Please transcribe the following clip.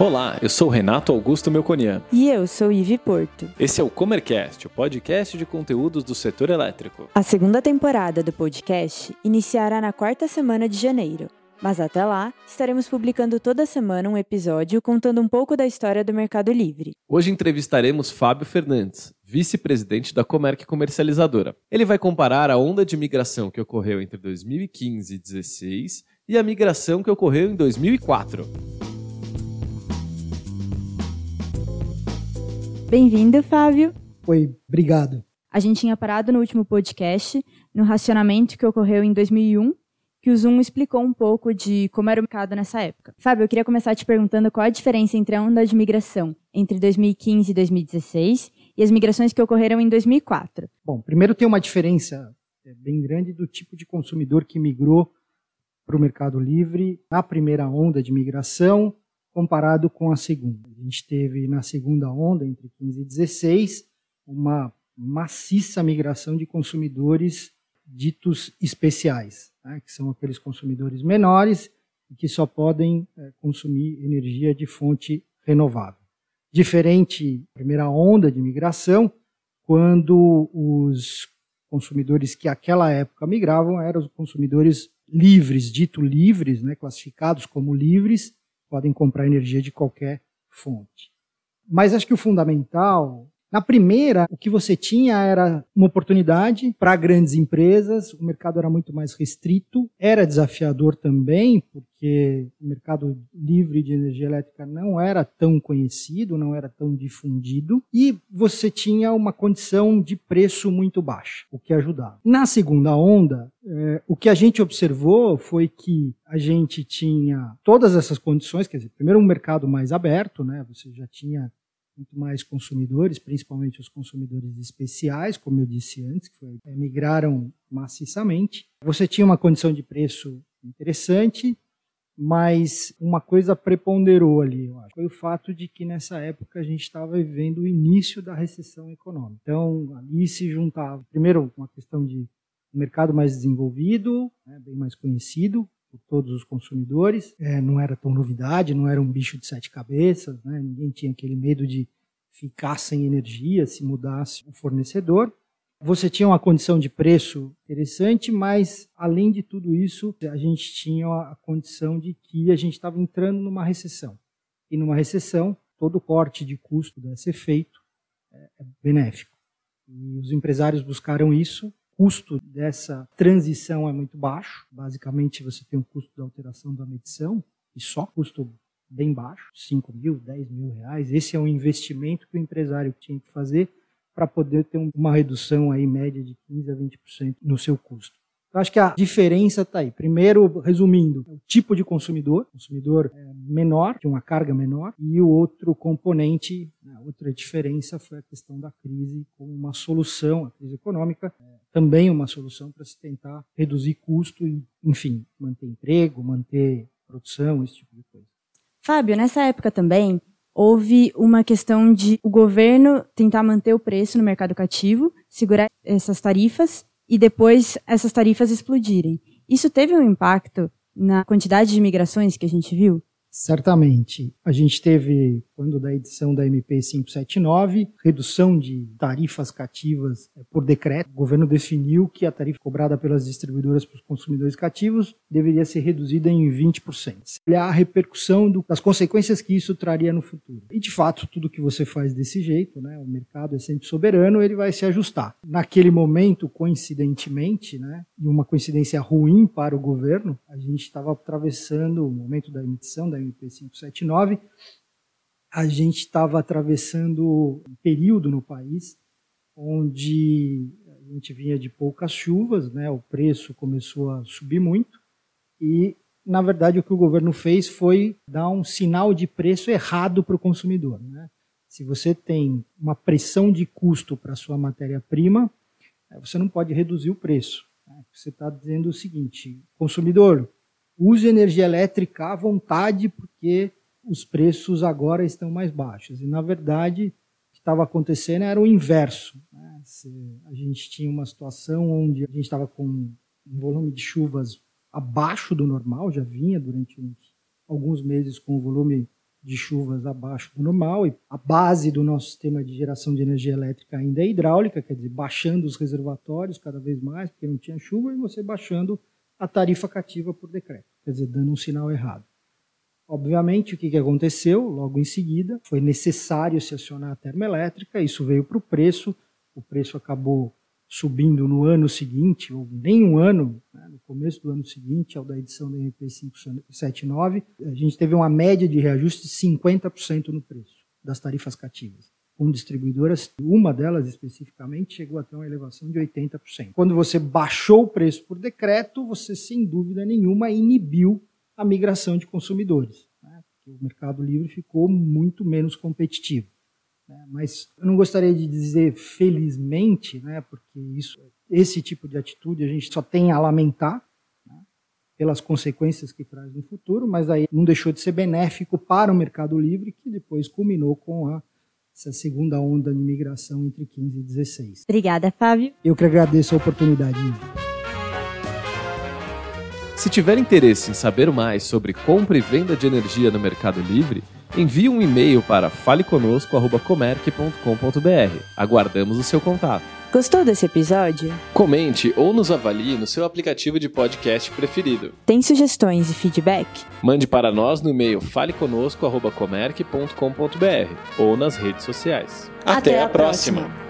Olá, eu sou Renato Augusto Melconian. E eu sou Ivi Porto. Esse é o Comercast, o podcast de conteúdos do setor elétrico. A segunda temporada do podcast iniciará na quarta semana de janeiro. Mas até lá, estaremos publicando toda semana um episódio contando um pouco da história do Mercado Livre. Hoje entrevistaremos Fábio Fernandes, vice-presidente da Comerc Comercializadora. Ele vai comparar a onda de migração que ocorreu entre 2015 e 2016 e a migração que ocorreu em 2004. Bem-vindo, Fábio. Oi, obrigado. A gente tinha parado no último podcast, no racionamento que ocorreu em 2001, que o Zoom explicou um pouco de como era o mercado nessa época. Fábio, eu queria começar te perguntando qual a diferença entre a onda de migração entre 2015 e 2016 e as migrações que ocorreram em 2004. Bom, primeiro tem uma diferença é, bem grande do tipo de consumidor que migrou para o Mercado Livre na primeira onda de migração comparado com a segunda. A gente teve na segunda onda, entre 15 e 16, uma maciça migração de consumidores ditos especiais, né, que são aqueles consumidores menores e que só podem é, consumir energia de fonte renovável. Diferente da primeira onda de migração, quando os consumidores que aquela época migravam eram os consumidores livres, dito livres, né, classificados como livres, podem comprar energia de qualquer fonte. Mas acho que o fundamental na primeira, o que você tinha era uma oportunidade para grandes empresas, o mercado era muito mais restrito, era desafiador também, porque o mercado livre de energia elétrica não era tão conhecido, não era tão difundido, e você tinha uma condição de preço muito baixa, o que ajudava. Na segunda onda, é, o que a gente observou foi que a gente tinha todas essas condições, quer dizer, primeiro um mercado mais aberto, né? Você já tinha muito mais consumidores, principalmente os consumidores especiais, como eu disse antes, que foi, é, migraram maciçamente. Você tinha uma condição de preço interessante, mas uma coisa preponderou ali, eu acho, foi o fato de que nessa época a gente estava vivendo o início da recessão econômica. Então, ali se juntava, primeiro, uma questão de mercado mais desenvolvido, né, bem mais conhecido, por todos os consumidores. É, não era tão novidade, não era um bicho de sete cabeças, né? ninguém tinha aquele medo de ficar sem energia se mudasse o fornecedor. Você tinha uma condição de preço interessante, mas além de tudo isso, a gente tinha a condição de que a gente estava entrando numa recessão. E numa recessão, todo corte de custo deve ser feito é, é benéfico. E os empresários buscaram isso custo dessa transição é muito baixo. Basicamente, você tem um custo da alteração da medição, e só custo bem baixo, 5 mil, 10 mil reais. Esse é um investimento que o empresário tinha que fazer para poder ter uma redução aí média de 15 a 20% no seu custo. Eu acho que a diferença está aí. Primeiro, resumindo, o tipo de consumidor, consumidor é menor, de uma carga menor, e o outro componente, a né, outra diferença foi a questão da crise como uma solução, a crise econômica, é também uma solução para se tentar reduzir custo e, enfim, manter emprego, manter produção, esse tipo de coisa. Fábio, nessa época também houve uma questão de o governo tentar manter o preço no mercado cativo, segurar essas tarifas e depois essas tarifas explodirem. Isso teve um impacto na quantidade de migrações que a gente viu? Certamente. A gente teve, quando da edição da MP 579, redução de tarifas cativas eh, por decreto. O governo definiu que a tarifa cobrada pelas distribuidoras para os consumidores cativos deveria ser reduzida em 20%. Olhar a repercussão do, das consequências que isso traria no futuro. E, de fato, tudo que você faz desse jeito, né, o mercado é sempre soberano, ele vai se ajustar. Naquele momento, coincidentemente, né, e uma coincidência ruim para o governo, a gente estava atravessando o momento da emissão da MP 579, a gente estava atravessando um período no país onde a gente vinha de poucas chuvas, né? o preço começou a subir muito e, na verdade, o que o governo fez foi dar um sinal de preço errado para o consumidor. Né? Se você tem uma pressão de custo para a sua matéria-prima, você não pode reduzir o preço. Né? Você está dizendo o seguinte, consumidor, use energia elétrica à vontade, porque os preços agora estão mais baixos. E, na verdade, o que estava acontecendo era o inverso. Né? A gente tinha uma situação onde a gente estava com um volume de chuvas abaixo do normal, já vinha durante uns, alguns meses com um volume de chuvas abaixo do normal e a base do nosso sistema de geração de energia elétrica ainda é hidráulica, quer dizer, baixando os reservatórios cada vez mais, porque não tinha chuva, e você baixando a tarifa cativa por decreto, quer dizer, dando um sinal errado. Obviamente, o que aconteceu? Logo em seguida, foi necessário se acionar a termoelétrica, isso veio para o preço, o preço acabou subindo no ano seguinte, ou nem um ano, né, no começo do ano seguinte, ao da edição da MP 579, a gente teve uma média de reajuste de 50% no preço das tarifas cativas. Com distribuidoras, uma delas especificamente chegou até uma elevação de 80%. Quando você baixou o preço por decreto, você sem dúvida nenhuma inibiu a migração de consumidores. Né, o mercado livre ficou muito menos competitivo. Né? Mas eu não gostaria de dizer felizmente, né, porque isso, esse tipo de atitude a gente só tem a lamentar né, pelas consequências que traz no futuro, mas aí não deixou de ser benéfico para o mercado livre, que depois culminou com a, essa segunda onda de migração entre 15 e 16. Obrigada, Fábio. Eu que agradeço a oportunidade. Se tiver interesse em saber mais sobre compra e venda de energia no Mercado Livre, envie um e-mail para faleconosco.comerc.com.br. Aguardamos o seu contato. Gostou desse episódio? Comente ou nos avalie no seu aplicativo de podcast preferido. Tem sugestões e feedback? Mande para nós no e-mail faleconosco.comerc.com.br ou nas redes sociais. Até, Até a próxima. próxima.